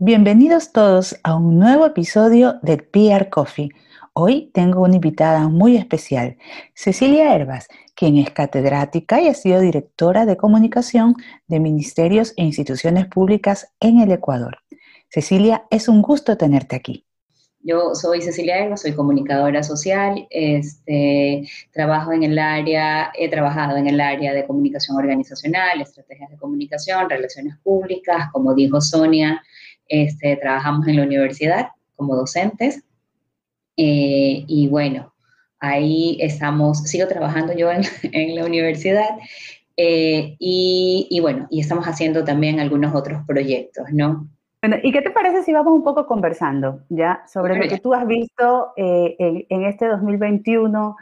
Bienvenidos todos a un nuevo episodio de PR Coffee. Hoy tengo una invitada muy especial, Cecilia Herbas, quien es catedrática y ha sido directora de comunicación de ministerios e instituciones públicas en el Ecuador. Cecilia, es un gusto tenerte aquí. Yo soy Cecilia Herbas, soy comunicadora social, este, trabajo en el área, he trabajado en el área de comunicación organizacional, estrategias de comunicación, relaciones públicas, como dijo Sonia, este, trabajamos en la universidad como docentes eh, y bueno, ahí estamos, sigo trabajando yo en, la universidad eh, y, bueno, y estamos haciendo también algunos otros proyectos, ¿no? Bueno, ¿y qué te parece si vamos un poco conversando ya sobre lo que tú has visto eh, en, este 2021,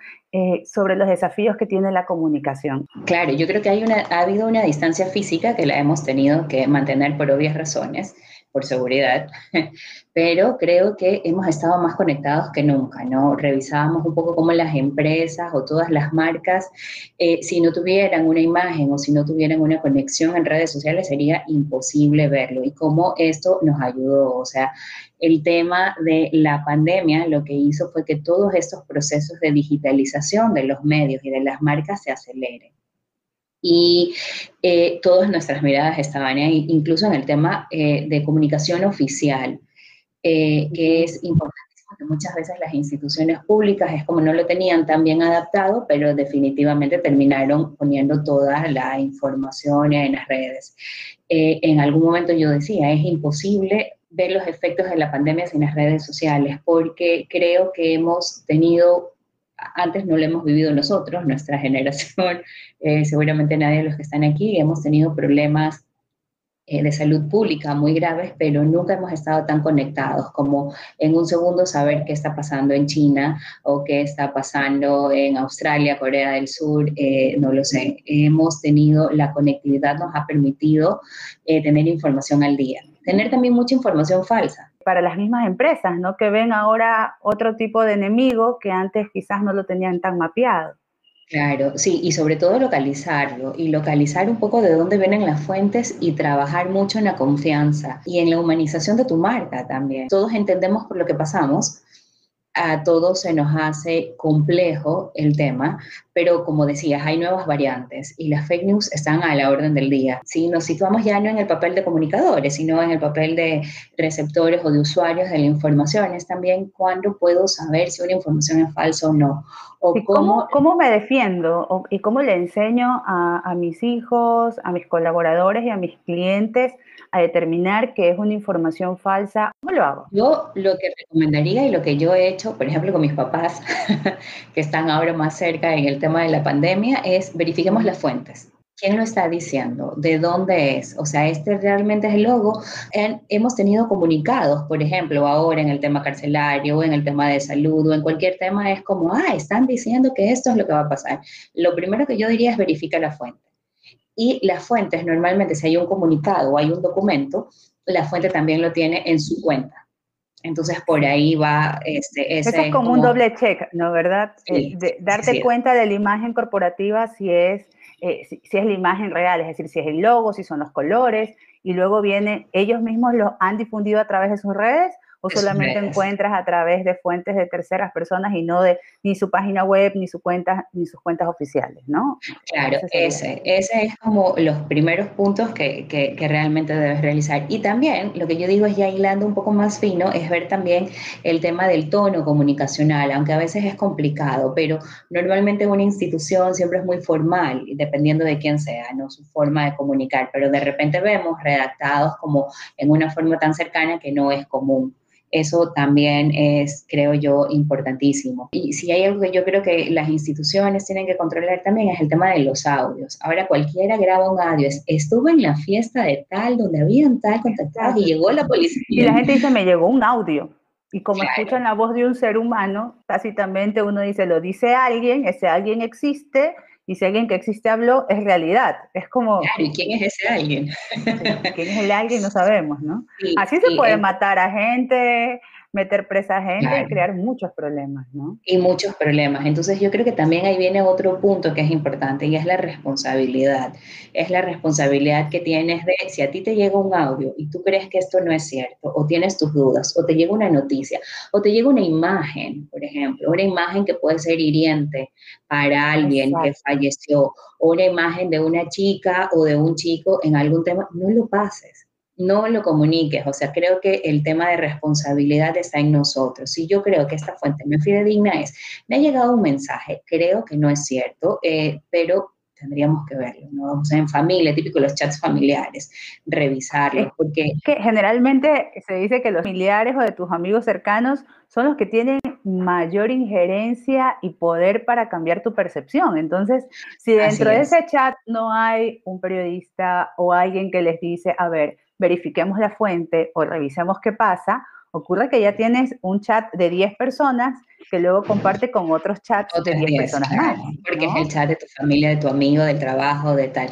sobre los desafíos que tiene la comunicación? Claro, yo creo que hay una, ha habido una distancia física que la hemos tenido que mantener por obvias razones por seguridad, pero creo que hemos estado más conectados que nunca, ¿no? Revisábamos un poco cómo las empresas o todas las marcas, eh, si no tuvieran una imagen o si no tuvieran una conexión en redes sociales, sería imposible verlo y cómo esto nos ayudó, o sea, el tema de la pandemia lo que hizo fue que todos estos procesos de digitalización de los medios y de las marcas se aceleren y eh, todas nuestras miradas estaban ahí, incluso en el tema eh, de comunicación oficial, eh, que es importantísimo que muchas veces las instituciones públicas es como no lo tenían tan bien adaptado, pero definitivamente terminaron poniendo toda la información en las redes. en algún momento yo decía, es imposible ver los efectos de la pandemia sin las redes sociales, porque creo que hemos tenido antes no lo hemos vivido nosotros, nuestra generación, eh, seguramente nadie de los que están aquí, hemos tenido problemas eh, de salud pública muy graves, pero nunca hemos estado tan conectados como en un segundo saber qué está pasando en China o qué está pasando en Australia, Corea del Sur, eh, no lo sé. Hemos tenido, la conectividad nos ha permitido tener información al día. Tener también mucha información falsa para las mismas empresas, ¿no? Que ven ahora otro tipo de enemigo que antes quizás no lo tenían tan mapeado. Claro, sí, y sobre todo localizarlo y localizar un poco de dónde vienen las fuentes y trabajar mucho en la confianza y en la humanización de tu marca también. Todos entendemos por lo que pasamos, a todos se nos hace complejo el tema, pero como decías, hay nuevas variantes y las fake news están a la orden del día. Si nos situamos ya no en el papel de comunicadores, sino en el papel de receptores o de usuarios de la información, es también cuándo puedo saber si una información es falsa o no. O cómo, cómo, me defiendo y cómo le enseño a, a mis hijos, a mis colaboradores y a mis clientes a determinar que es una información falsa? ¿Cómo lo hago? Yo lo que recomendaría y lo que yo he hecho, por ejemplo, con mis papás, que están ahora más cerca en el tema de la pandemia, es verifiquemos las fuentes. ¿Quién lo está diciendo? ¿De dónde es? O sea, este realmente es el logo. hemos tenido comunicados, por ejemplo, ahora en el tema carcelario o en el tema de salud o en cualquier tema, es como, ah, están diciendo que esto es lo que va a pasar. Lo primero que yo diría es verificar la fuente. Y las fuentes, normalmente, si hay un comunicado o hay un documento, la fuente también lo tiene en su cuenta. Entonces, por ahí va este, ese... Eso es como, un doble check, ¿no? ¿Verdad? Eh, darte cuenta de la imagen corporativa si es, eh, si, es la imagen real, es decir, si es el logo, si son los colores, y luego viene, ellos mismos lo han difundido a través de sus redes o solamente encuentras a través de fuentes de terceras personas y no de ni su página web, ni, su cuenta, ni sus cuentas oficiales, ¿no? Claro, ese, ese es como los primeros puntos que, que, que, realmente debes realizar. Y también, lo que yo digo es ya hilando un poco más fino, es ver también el tema del tono comunicacional, aunque a veces es complicado, pero normalmente una institución siempre es muy formal, dependiendo de quién sea, ¿no? Su forma de comunicar, pero de repente vemos redactados como en una forma tan cercana que no es común. Eso también es, creo yo, importantísimo. Y si hay algo que yo creo que las instituciones tienen que controlar también es el tema de los audios. Ahora cualquiera graba un audio. Estuvo en la fiesta de tal, donde habían tal contactados y llegó la policía. Y la gente dice, me llegó un audio. Y como escuchan la voz de un ser humano, tácitamente uno dice, lo dice alguien, ese alguien existe, y si alguien que existe habló, es realidad. Es como... Claro, ¿y quién es ese alguien? ¿Quién es el alguien? No sabemos, ¿no? Así se puede matar a gente, meter presa a gente y crear muchos problemas, ¿no? Y muchos problemas. Entonces yo creo que también ahí viene otro punto que es importante y es la responsabilidad. Es la responsabilidad que tienes de, si a ti te llega un audio y tú crees que esto no es cierto, o tienes tus dudas, o te llega una noticia, o te llega una imagen, por ejemplo, una imagen que puede ser hiriente para alguien que falleció, o una imagen de una chica o de un chico en algún tema, no lo pases no lo comuniques. O sea, creo que el tema de responsabilidad está en nosotros. Si yo creo que esta fuente no es fidedigna, es, me ha llegado un mensaje, creo que no es cierto, eh, pero tendríamos que verlo, ¿no? O sea, en familia, típico los chats familiares, revisarlos, porque... que generalmente se dice que los familiares o de tus amigos cercanos son los que tienen mayor injerencia y poder para cambiar tu percepción. Entonces, si dentro de ese chat no hay un periodista o alguien que les dice, a ver, verifiquemos la fuente o revisemos qué pasa, ocurre que ya tienes un chat de 10 personas que luego comparte con otros chats de 10 personas más. Porque es el chat de tu familia, de tu amigo, del trabajo, de tal.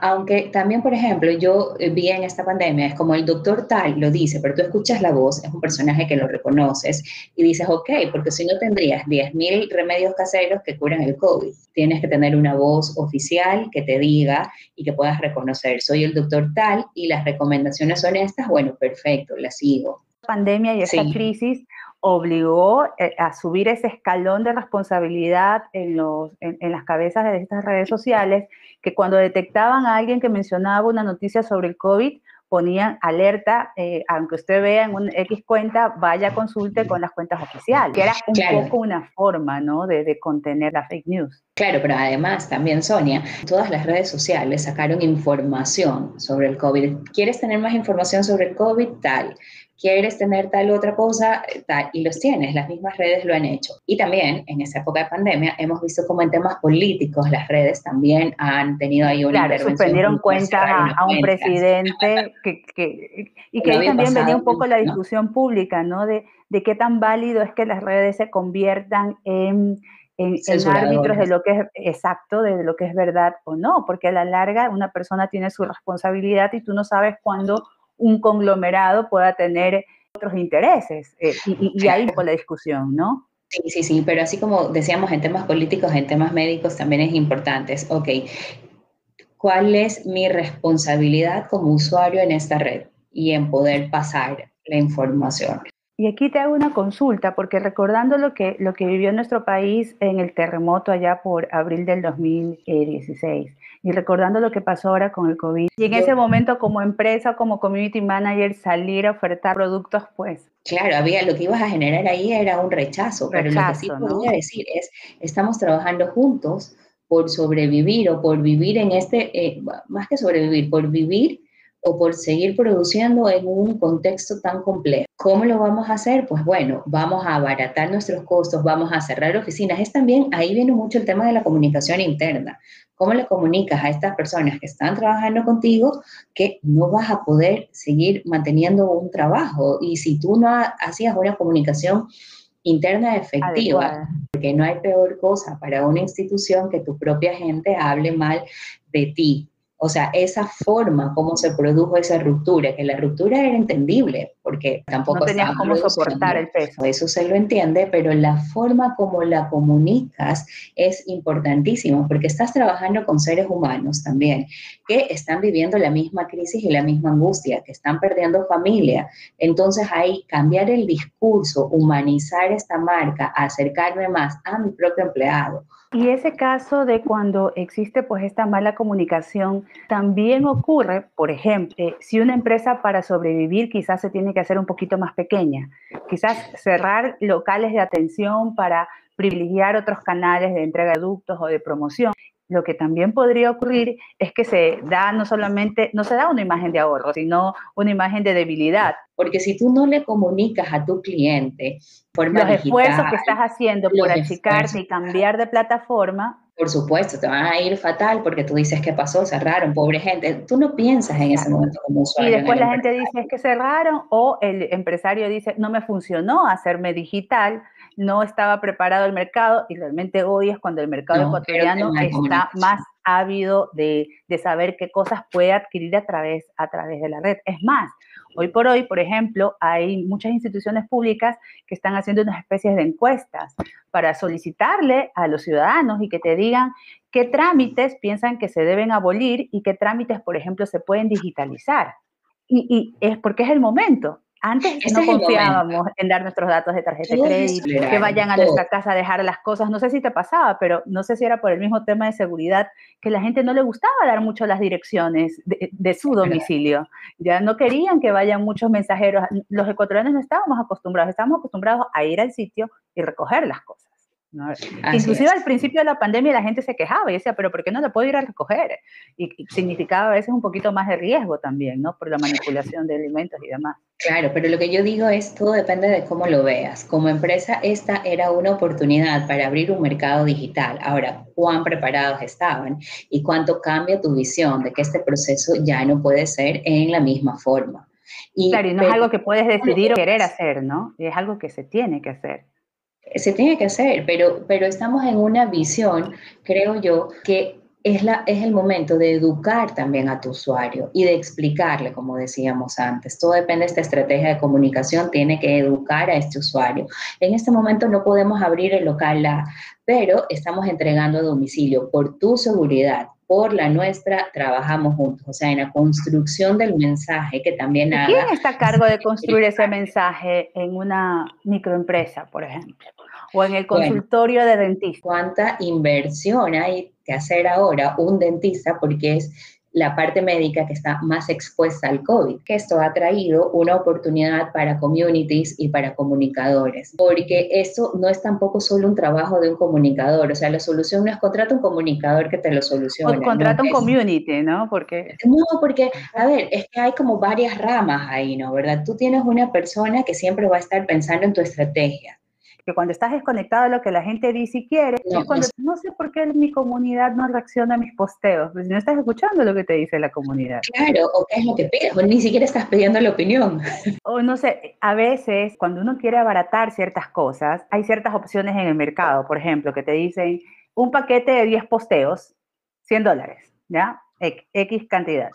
aunque también, por ejemplo, yo vi en esta pandemia, es como el doctor tal lo dice, pero tú escuchas la voz, es un personaje que lo reconoces y dices, ok, porque si no tendrías 10.000 remedios caseros que curan el COVID. Tienes que tener una voz oficial que te diga y que puedas reconocer, soy el doctor tal y las recomendaciones son estas, bueno, perfecto, las sigo pandemia y esta crisis obligó eh, a subir ese escalón de responsabilidad en, los, en, las cabezas de estas redes sociales, que cuando detectaban a alguien que mencionaba una noticia sobre el COVID, ponían alerta, eh, aunque usted vea en un X cuenta, vaya consulte con las cuentas oficiales, que era un poco una forma, ¿no?, de, de, contener la fake news. Claro, pero además también, Sonia, todas las redes sociales sacaron información sobre el COVID. ¿Quieres tener más información sobre el COVID? Tal quieres tener tal otra cosa, tal, y los tienes, las mismas redes lo han hecho. Y también en esa época de pandemia hemos visto como en temas políticos las redes también han tenido ahí una claro, suspendieron cuentas a, un presidente que, que, y que ahí también venía un poco la discusión pública, ¿no? De, de qué tan válido es que las redes se conviertan en en, en, árbitros de lo que es exacto, de lo que es verdad o no, porque a la larga una persona tiene su responsabilidad y tú no sabes cuándo un conglomerado pueda tener otros intereses. Eh, y, ahí con la discusión, ¿no? Sí, sí, sí, pero así como decíamos en temas políticos, en temas médicos también es importante. Ok, ¿cuál es mi responsabilidad como usuario en esta red y en poder pasar la información? Y aquí te hago una consulta, porque recordando lo que, lo que vivió nuestro país en el terremoto allá por abril del 2016, y recordando lo que pasó ahora con el COVID. Y en ese momento como empresa, como community manager, salir a ofertar productos, pues... Claro, había, lo que ibas a generar ahí era un rechazo, pero lo que sí podría decir es, estamos trabajando juntos por sobrevivir o por vivir en este, eh, más que sobrevivir, por vivir o por seguir produciendo en un contexto tan complejo. ¿Cómo lo vamos a hacer? Pues bueno, vamos a abaratar nuestros costos, vamos a cerrar oficinas. Es también, ahí viene mucho el tema de la comunicación interna. ¿Cómo le comunicas a estas personas que están trabajando contigo que no vas a poder seguir manteniendo un trabajo? Y si tú no hacías una comunicación interna efectiva, porque no hay peor cosa para una institución que tu propia gente hable mal de ti, o sea, esa forma como se produjo esa ruptura, que la ruptura era entendible, porque tampoco... No tenías cómo soportar el peso. Eso se lo entiende, pero la forma como la comunicas es importantísima, porque estás trabajando con seres humanos también, que están viviendo la misma crisis y la misma angustia, que están perdiendo familia. Entonces ahí cambiar el discurso, humanizar esta marca, acercarme más a mi propio empleado y ese caso de cuando existe pues esta mala comunicación también ocurre, por ejemplo, eh, si una empresa para sobrevivir quizás se tiene que hacer un poquito más pequeña, quizás cerrar locales de atención para privilegiar otros canales de entrega de productos o de promoción. Lo que también podría ocurrir es que se da no solamente, no se da una imagen de ahorro, sino una imagen de debilidad. Porque si tú no le comunicas a tu cliente los esfuerzos que estás haciendo por achicarte y cambiar de plataforma, Por supuesto, te van a ir fatal porque tú dices que pasó, cerraron, pobre gente. Tú no piensas en ese momento como usuario. Y después la gente dice es que cerraron o el empresario dice no me funcionó hacerme digital, no estaba preparado el mercado y realmente hoy es cuando el mercado ecuatoriano está más ávido de, de, saber qué cosas puede adquirir a través, a través de la red. Es más, Hoy por hoy, por ejemplo, hay muchas instituciones públicas que están haciendo unas especies de encuestas para solicitarle a los ciudadanos y que te digan qué trámites piensan que se deben abolir y qué trámites, por ejemplo, se pueden digitalizar. Y, y es porque es el momento. Antes no confiábamos en dar nuestros datos de tarjeta de crédito, que vayan a nuestra casa a dejar las cosas. No sé si te pasaba, pero no sé si era por el mismo tema de seguridad, que la gente no le gustaba dar mucho las direcciones de, su domicilio. Ya no querían que vayan muchos mensajeros. Los ecuatorianos no estábamos acostumbrados, estábamos acostumbrados a ir al sitio y recoger las cosas. Inclusive al principio de la pandemia la gente se quejaba y decía, pero ¿por qué no lo puedo ir a recoger? Y, significaba a veces un poquito más de riesgo también, ¿no? Por la manipulación de alimentos y demás. Claro, pero lo que yo digo es, todo depende de cómo lo veas. Como empresa, esta era una oportunidad para abrir un mercado digital. Ahora, ¿cuán preparados estaban? ¿Y cuánto cambia tu visión de que este proceso ya no puede ser en la misma forma? Y, claro, y no es algo que puedes decidir o querer hacer, ¿no? Es algo que se tiene que hacer se tiene que hacer, pero, pero estamos en una visión, creo yo, que es, la, es el momento de educar también a tu usuario y de explicarle, como decíamos antes. Todo depende de esta estrategia de comunicación, tiene que educar a este usuario. En este momento no podemos abrir el local, pero estamos entregando a domicilio por tu seguridad, por la nuestra, trabajamos juntos. O sea, en la construcción del mensaje que también ¿Quién está a cargo de construir ese mensaje en una microempresa, por ejemplo? O en el consultorio de dentista. ¿Cuánta inversión hay que hacer ahora un dentista? Porque es la parte médica que está más expuesta al COVID, que esto ha traído una oportunidad para communities y para comunicadores, porque esto no es tampoco solo un trabajo de un comunicador, o sea, la solución no es contrata un comunicador que te lo solucione. O contrata un community, ¿no? Porque... No, porque, a ver, es que hay como varias ramas ahí, ¿no? ¿Verdad? Tú tienes una persona que siempre va a estar pensando en tu estrategia, que cuando estás desconectado de lo que la gente dice y quiere, no, cuando pues no sé por qué mi comunidad no reacciona a mis posteos, pues no estás escuchando lo que te dice la comunidad. Claro, o qué es lo que pides, o ni siquiera estás pidiendo la opinión. O no sé, a veces cuando uno quiere abaratar ciertas cosas, hay ciertas opciones en el mercado, por ejemplo, que te dicen un paquete de 10 posteos, 100 dólares, ¿ya? X cantidad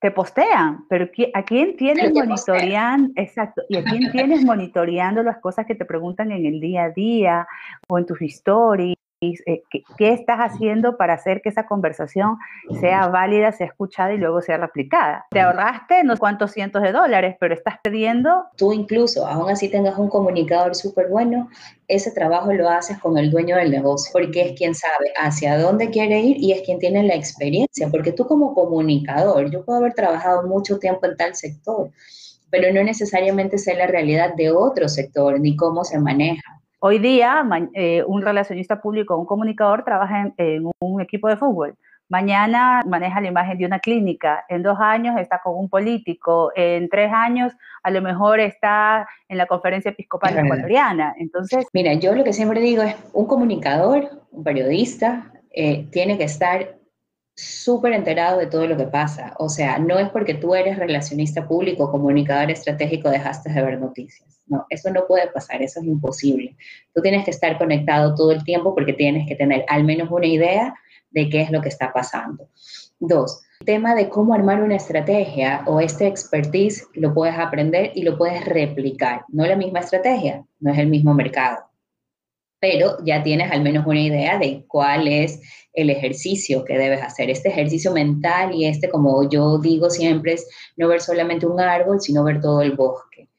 te postean, pero ¿a quién tienes monitoreando? Exacto, y a quién tienes monitoreando las cosas que te preguntan en el día a día o en tus stories eh, ¿qué, estás haciendo para hacer que esa conversación sea válida, sea escuchada y luego sea replicada? Te ahorraste no cuántos cientos de dólares, pero estás perdiendo. Tú incluso, aún así tengas un comunicador súper bueno, ese trabajo lo haces con el dueño del negocio, porque es quien sabe hacia dónde quiere ir y es quien tiene la experiencia, porque tú como comunicador, yo puedo haber trabajado mucho tiempo en tal sector, pero no necesariamente sé la realidad de otro sector ni cómo se maneja. Hoy día, eh, un relacionista público, un comunicador, trabaja en, un equipo de fútbol. Mañana maneja la imagen de una clínica. En dos años está con un político. En tres años, a lo mejor está en la conferencia episcopal ecuatoriana. Entonces. Mira, yo lo que siempre digo es: un comunicador, un periodista, eh, tiene que estar súper enterado de todo lo que pasa. O sea, no es porque tú eres relacionista público, comunicador estratégico, dejaste de ver noticias. No, eso no puede pasar, eso es imposible. Tú tienes que estar conectado todo el tiempo porque tienes que tener al menos una idea de qué es lo que está pasando. Dos, tema de cómo armar una estrategia o este expertise lo puedes aprender y lo puedes replicar. No la misma estrategia, no es el mismo mercado pero ya tienes al menos una idea de cuál es el ejercicio que debes hacer. Este ejercicio mental y este, como yo digo siempre, es no ver solamente un árbol, sino ver todo el bosque.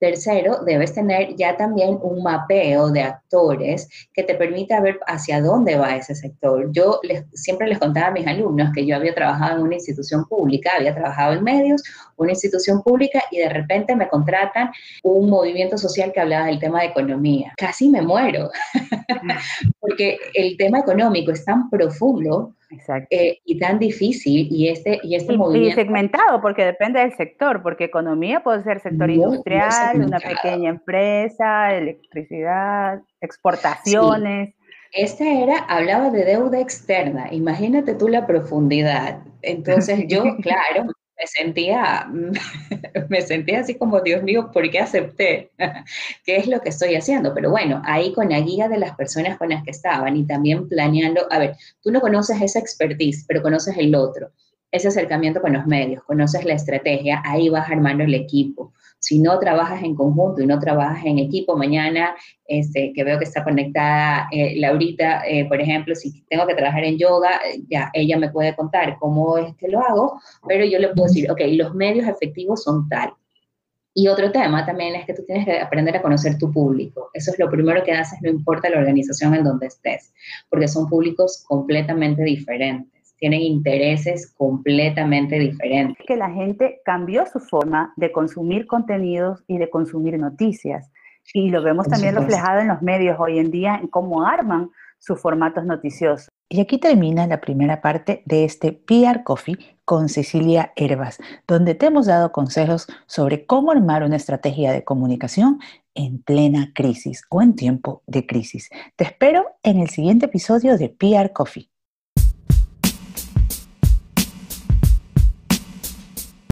Tercero, debes tener ya también un mapeo de actores que te permita ver hacia dónde va ese sector. Yo siempre les contaba a mis alumnos que yo había trabajado en una institución pública, había trabajado en medios, una institución pública y de repente me contratan un movimiento social que hablaba del tema de economía. Casi me muero, porque el tema económico es tan profundo eh, y tan difícil y este, y este movimiento... Y segmentado, porque depende del sector, porque economía puede ser sector industrial, una pequeña empresa, electricidad, exportaciones. Este era, hablaba de deuda externa. Imagínate tú la profundidad. Entonces yo, claro, me sentía, me sentía así como, Dios mío, ¿por qué acepté? ¿Qué es lo que estoy haciendo? Pero bueno, ahí con la guía de las personas con las que estaban y también planeando, a ver, tú no conoces esa expertise, pero conoces el otro, ese acercamiento con los medios, conoces la estrategia, ahí vas armando el equipo si no trabajas en conjunto y no trabajas en equipo, mañana este, que veo que está conectada eh, Laurita, eh, por ejemplo, si tengo que trabajar en yoga, eh, ya ella me puede contar cómo es que lo hago, pero yo le puedo decir, ok, los medios efectivos son tal. Y otro tema también es que tú tienes que aprender a conocer tu público. Eso es lo primero que haces, no importa la organización en donde estés, porque son públicos completamente diferentes tienen intereses completamente diferentes. Que la gente cambió su forma de consumir contenidos y de consumir noticias. Y lo vemos también reflejado en los medios hoy en día, en cómo arman sus formatos noticiosos. Y aquí termina la primera parte de este PR Coffee con Cecilia Herbas, donde te hemos dado consejos sobre cómo armar una estrategia de comunicación en plena crisis o en tiempo de crisis. Te espero en el siguiente episodio de PR Coffee.